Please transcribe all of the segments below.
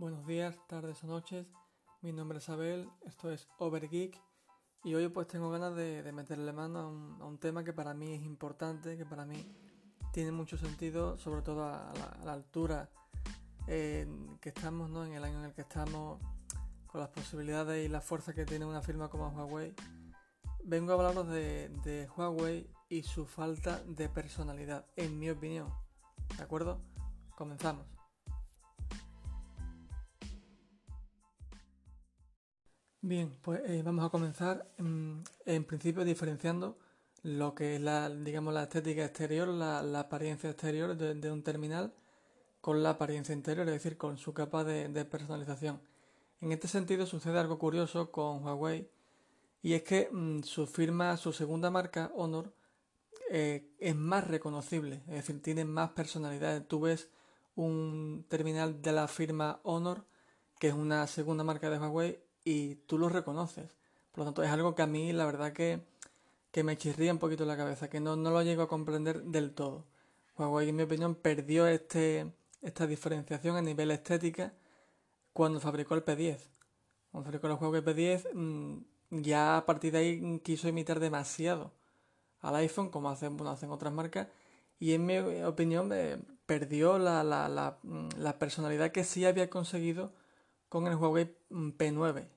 Buenos días, tardes o noches. Mi nombre es Abel, esto es Overgeek y hoy pues tengo ganas de, meterle mano a un, tema que para mí es importante, que para mí tiene mucho sentido, sobre todo a, la, altura que estamos, ¿no? en el año en el que estamos, con las posibilidades y la fuerza que tiene una firma como Huawei. Vengo a hablaros de Huawei y su falta de personalidad, en mi opinión. ¿De acuerdo? Comenzamos. Bien, pues eh, vamos a comenzar en, principio diferenciando lo que es la, digamos, la estética exterior, la, apariencia exterior de, un terminal con la apariencia interior, es decir, con su capa de, personalización. En este sentido sucede algo curioso con Huawei y es que mm, su firma, su segunda marca, Honor, eh, es más reconocible, es decir, tiene más personalidad. Tú ves un terminal de la firma Honor, que es una segunda marca de Huawei, y tú lo reconoces. Por lo tanto, es algo que a mí la verdad que, que me chirría un poquito la cabeza, que no, no lo llego a comprender del todo. Huawei, en mi opinión, perdió este, esta diferenciación a nivel estética cuando fabricó el P10. Cuando fabricó el Huawei P10, mm, ya a partir de ahí quiso imitar demasiado al iPhone, como hacen, bueno, hacen otras marcas, y en mi opinión eh, perdió la, la, mm, la personalidad que sí había conseguido con el Huawei P9.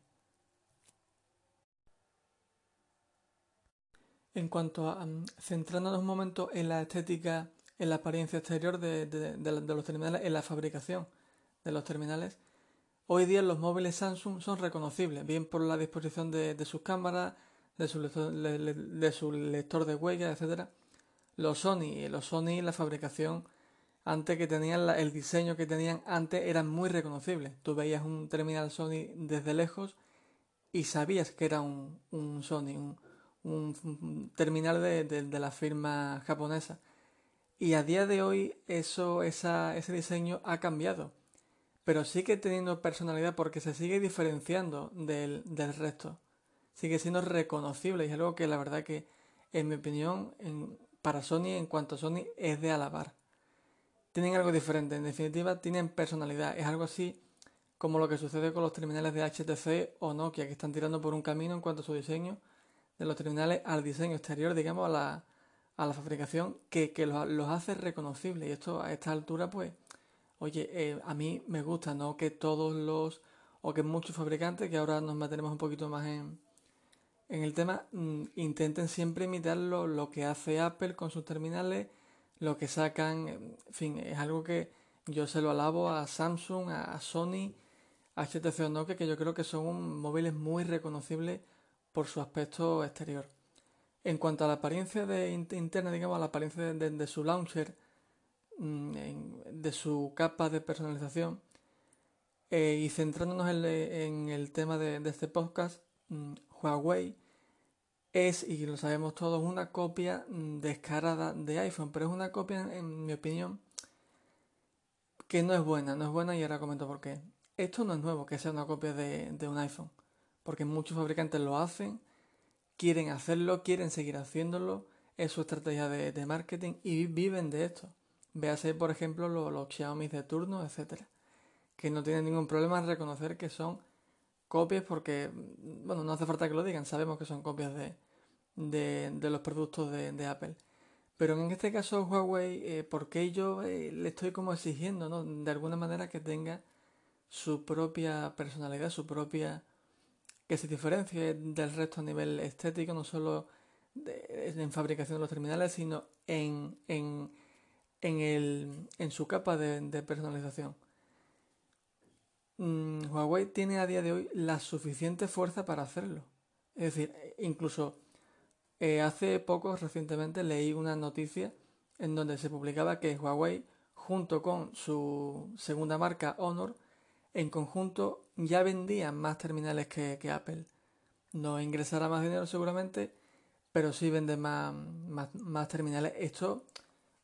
En cuanto a um, centrándonos un momento en la estética, en la apariencia exterior de, los terminales, en la fabricación de los terminales, hoy día los móviles Samsung son reconocibles, bien por la disposición de, sus cámaras, de su, lector, de, su lector de huellas, etc. Los Sony, los Sony, la fabricación antes que tenían el diseño que tenían antes eran muy reconocibles. Tú veías un terminal Sony desde lejos y sabías que era un, Sony, un, terminal de, la firma japonesa. Y a día de hoy eso, esa, ese diseño ha cambiado. Pero sigue teniendo personalidad porque se sigue diferenciando del, del resto. Sigue siendo reconocible y es algo que la verdad que, en mi opinión, para Sony, en cuanto a Sony, es de alabar tienen algo diferente, en definitiva tienen personalidad, es algo así como lo que sucede con los terminales de HTC o Nokia que están tirando por un camino en cuanto a su diseño de los terminales al diseño exterior, digamos, a la, a la fabricación que, que los, hace reconocibles. Y esto a esta altura pues, oye, eh, a mí me gusta, ¿no? Que todos los, o que muchos fabricantes, que ahora nos mantenemos un poquito más en, en el tema, mm, intenten siempre imitar lo, lo que hace Apple con sus terminales, lo que sacan, en fin, es algo que yo se lo alabo a Samsung, a Sony, a HTC o Nokia, que yo creo que son móviles muy reconocibles por su aspecto exterior. En cuanto a la apariencia de, interna, digamos, a la apariencia de, su launcher, mm, de su capa de personalización, eh, y centrándonos en, el tema de, este podcast, mm, Huawei es, y lo sabemos todos, una copia mm, descarada de iPhone, pero es una copia, en mi opinión, que no es buena, no es buena y ahora comento por qué. Esto no es nuevo, que sea una copia de, un iPhone, porque muchos fabricantes lo hacen, quieren hacerlo, quieren seguir haciéndolo, es su estrategia de, marketing y viven de esto. Véase, por ejemplo, los, los Xiaomi de turno, etcétera, que no tienen ningún problema en reconocer que son copias porque, bueno, no hace falta que lo digan, sabemos que son copias de, de, los productos de, Apple. Pero en este caso Huawei, eh, porque yo eh, le estoy como exigiendo, ¿no? De alguna manera que tenga su propia personalidad, su propia... que se diferencie del resto a nivel estético, no solo en fabricación de los terminales, sino en, en, en, el, en su capa de personalización. Mm, Huawei tiene a día de hoy la suficiente fuerza para hacerlo. Es decir, incluso eh, hace poco, recientemente, leí una noticia en donde se publicaba que Huawei, junto con su segunda marca Honor, en conjunto ya vendían más terminales que, Apple. No ingresará más dinero seguramente, pero sí vende más, más terminales. Esto,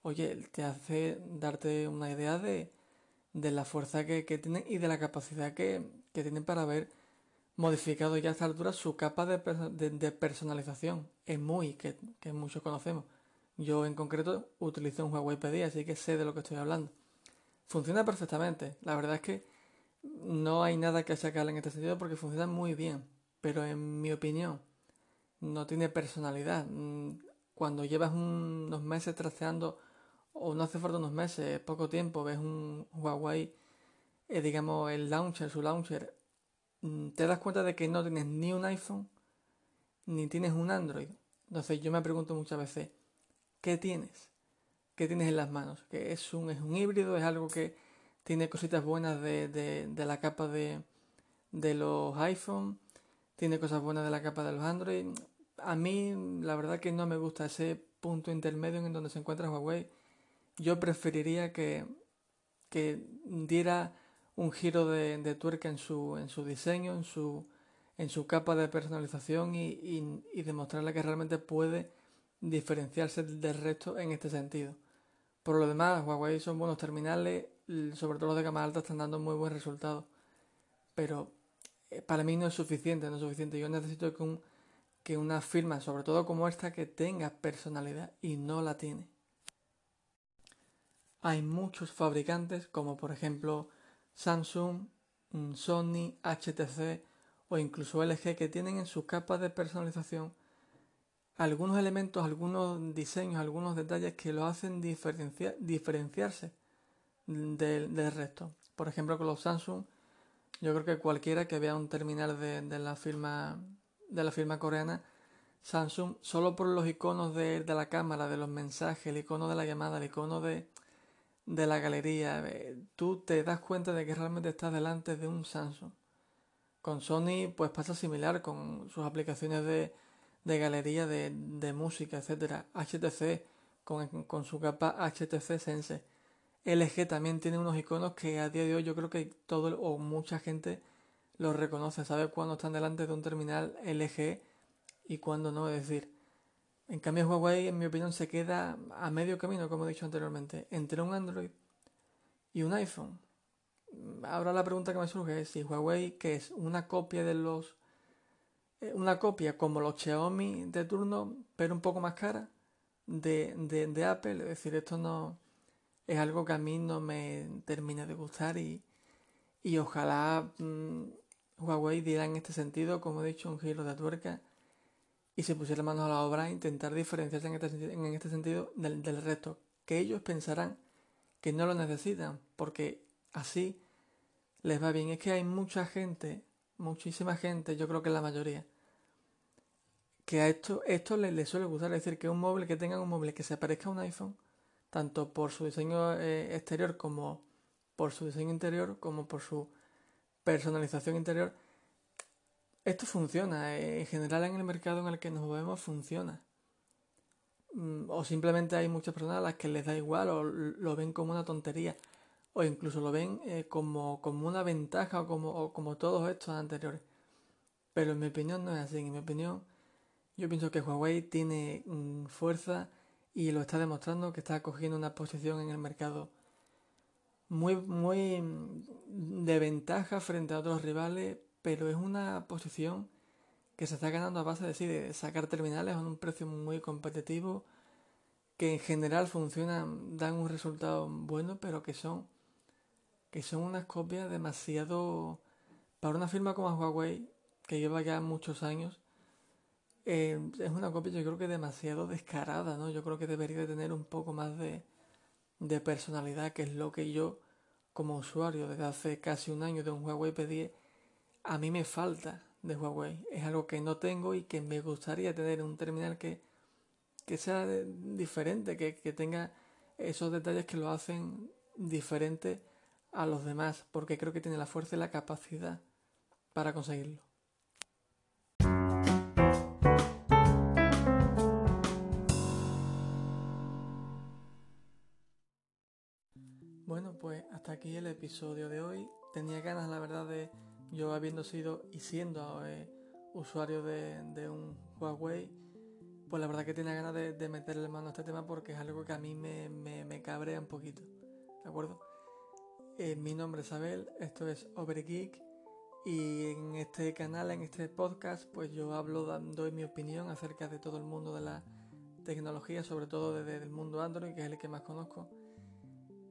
oye, te hace darte una idea de, de la fuerza que, tienen y de la capacidad que, tienen para haber modificado ya a esta altura su capa de, personalización. Es muy, que, muchos conocemos. Yo en concreto utilizo un Huawei P10, así que sé de lo que estoy hablando. Funciona perfectamente. La verdad es que no hay nada que sacarle en este sentido porque funciona muy bien, pero en mi opinión no tiene personalidad. Mm, cuando llevas unos meses trasteando, o no hace falta unos meses, poco tiempo, ves un Huawei, eh, digamos el launcher, su launcher, te das cuenta de que no tienes ni un iPhone ni tienes un Android. Entonces yo me pregunto muchas veces, ¿qué tienes? ¿Qué tienes en las manos? ¿Que es un, es un híbrido? ¿Es algo que tiene cositas buenas de, de, la capa de, de los iPhone? ¿Tiene cosas buenas de la capa de los Android? A mí la verdad que no me gusta ese punto intermedio en donde se encuentra Huawei. Yo preferiría que, que diera un giro de, de tuerca en su, en su diseño, en su, en su capa de personalización y, demostrarle que realmente puede diferenciarse del resto en este sentido. Por lo demás, Huawei son buenos terminales, sobre todo los de gama alta están dando muy buen resultado. Pero eh, para mí no es suficiente, no es suficiente. Yo necesito que, un, que una firma, sobre todo como esta, que tenga personalidad y no la tiene. Hay muchos fabricantes, como por ejemplo Samsung, mm, Sony, HTC, o incluso LG que tienen en sus capas de personalización algunos elementos, algunos diseños, algunos detalles que lo hacen diferenciarse del, resto. Por ejemplo, con los Samsung, yo creo que cualquiera que vea un terminal de, la firma de la firma coreana, Samsung, solo por los iconos de, la cámara, de los mensajes, el icono de la llamada, el icono de, de la galería, tú te das cuenta de que realmente estás delante de un Samsung. Con Sony pues pasa similar con sus aplicaciones de, galería de, música, etcétera. HTC con, su capa HTC Sense. LG también tiene unos iconos que a día de hoy yo creo que todo o mucha gente los reconoce, sabe cuándo están delante de un terminal LG y cuándo no. Es decir, en cambio Huawei en mi opinión se queda a medio camino, como he dicho anteriormente, entre un Android y un iPhone. Ahora la pregunta que me surge es si Huawei, que es una copia de los. Eh, una copia como los Xiaomi de turno, pero un poco más cara, de, Apple. Es decir, esto no. Es algo que a mí no me termina de gustar y, y ojalá mm, Huawei diera en este sentido, como he dicho, un giro de tuerca y se pusiera manos a la obra a intentar diferenciarse en este, este sentido del, del resto. Que ellos pensarán que no lo necesitan, porque así les va bien. Es que hay mucha gente, muchísima gente, yo creo que la mayoría, que a esto, esto les, suele gustar. Es decir, que un móvil, que tengan un móvil que se parezca a un iPhone, tanto por su diseño eh, exterior como por su diseño interior, como por su personalización interior. Esto funciona, eh, en general en el mercado en el que nos movemos funciona. Mm, o simplemente hay muchas personas a las que les da igual o lo ven como una tontería o incluso lo ven eh, como, como, una ventaja o como, como todos estos anteriores. Pero en mi opinión no es así. En mi opinión, yo pienso que Huawei tiene mm, fuerza y lo está demostrando que está cogiendo una posición en el mercado muy, muy mm, de ventaja frente a otros rivales, pero es una posición que se está ganando a base de, de sacar terminales a un precio muy competitivo, que en general funcionan, dan un resultado bueno, pero que son que son unas copias demasiado... Para una firma como Huawei, que lleva ya muchos años, eh, es una copia yo creo que demasiado descarada, ¿no? Yo creo que debería de tener un poco más de, de personalidad, que es lo que yo, como usuario, desde hace casi un año de un Huawei pedí, a mí me falta de Huawei. Es algo que no tengo y que me gustaría tener un terminal que, que sea diferente, que, que tenga esos detalles que lo hacen diferente a los demás porque creo que tiene la fuerza y la capacidad para conseguirlo. Bueno, pues hasta aquí el episodio de hoy. Tenía ganas, la verdad, de yo habiendo sido y siendo eh, usuario de, un Huawei, pues la verdad que tenía ganas de, meterle mano a este tema porque es algo que a mí me, me, me cabrea un poquito. ¿De acuerdo? Eh, mi nombre es Abel, esto es Overgeek y en este canal, en este podcast, pues yo hablo, doy mi opinión acerca de todo el mundo de la tecnología, sobre todo desde el mundo Android, que es el que más conozco,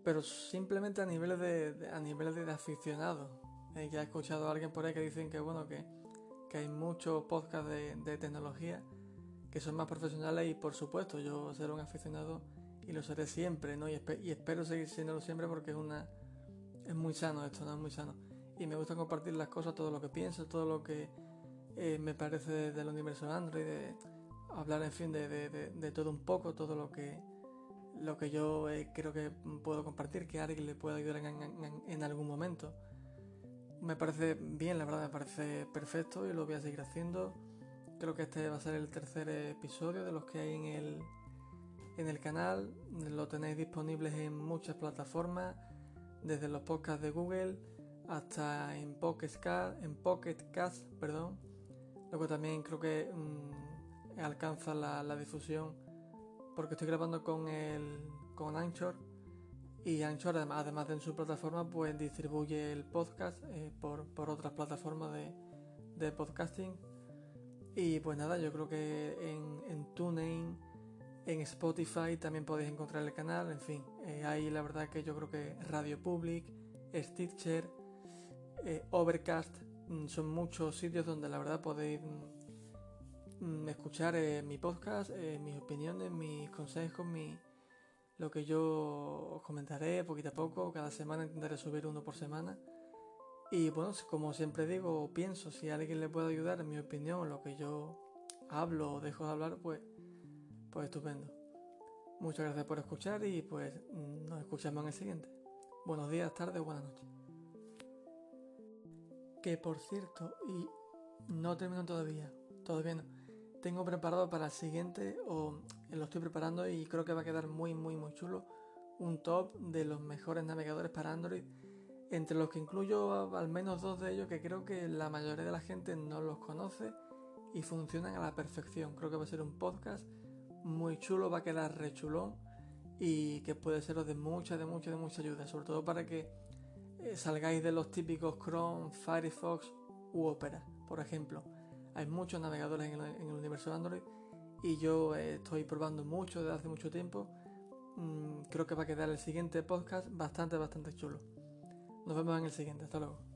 pero simplemente a niveles de, a niveles de aficionado, Eh, ya he escuchado a alguien por ahí que dicen que bueno, que, que hay muchos podcasts de, tecnología que son más profesionales y por supuesto yo seré un aficionado y lo seré siempre, ¿no? Y, y espero seguir siéndolo siempre porque es una es muy sano esto, ¿no? Es muy sano. Y me gusta compartir las cosas, todo lo que pienso, todo lo que eh, me parece del universo Android, de hablar, en fin, de, de, de, todo un poco, todo lo que lo que yo eh, creo que puedo compartir, que a alguien le pueda ayudar en, en, algún momento. Me parece bien, la verdad, me parece perfecto y lo voy a seguir haciendo. Creo que este va a ser el tercer episodio de los que hay en el, en el canal. Lo tenéis disponibles en muchas plataformas, desde los podcasts de Google hasta en Pocket Cast, en Pocket Cast, perdón. Luego también creo que mmm, alcanza la, la difusión porque estoy grabando con el con Anchor y Anchor además, de en su plataforma pues distribuye el podcast eh, por, por, otras plataformas de, de, podcasting. Y pues nada yo creo que en, en TuneIn en Spotify también podéis encontrar el canal en fin eh, ahí la verdad que yo creo que Radio Public Stitcher eh, Overcast mm, son muchos sitios donde la verdad podéis mm, Mm, escuchar eh, mi podcast, mis opiniones, mis consejos, mi, lo que yo os comentaré poquito a poco. Cada semana intentaré subir uno por semana. Y bueno, como siempre digo, pienso, si a alguien le puede ayudar en mi opinión, lo que yo hablo o dejo de hablar, pues, pues estupendo. Muchas gracias por escuchar y pues nos escuchamos en el siguiente. Buenos días, tardes, buenas noches. Que por cierto, y no termino todavía, todavía no tengo preparado para el siguiente, o lo estoy preparando y creo que va a quedar muy, muy, muy chulo, un top de los mejores navegadores para Android, entre los que incluyo al menos dos de ellos que creo que la mayoría de la gente no los conoce y funcionan a la perfección. Creo que va a ser un podcast muy chulo, va a quedar rechulón y que puede seros de mucha, de mucha, de mucha ayuda, sobre todo para que eh, salgáis de los típicos Chrome, Firefox u Opera, por ejemplo hay muchos navegadores en el, universo Android y yo estoy probando mucho desde hace mucho tiempo. Mm, creo que va a quedar el siguiente podcast bastante, bastante chulo. Nos vemos en el siguiente. Hasta luego.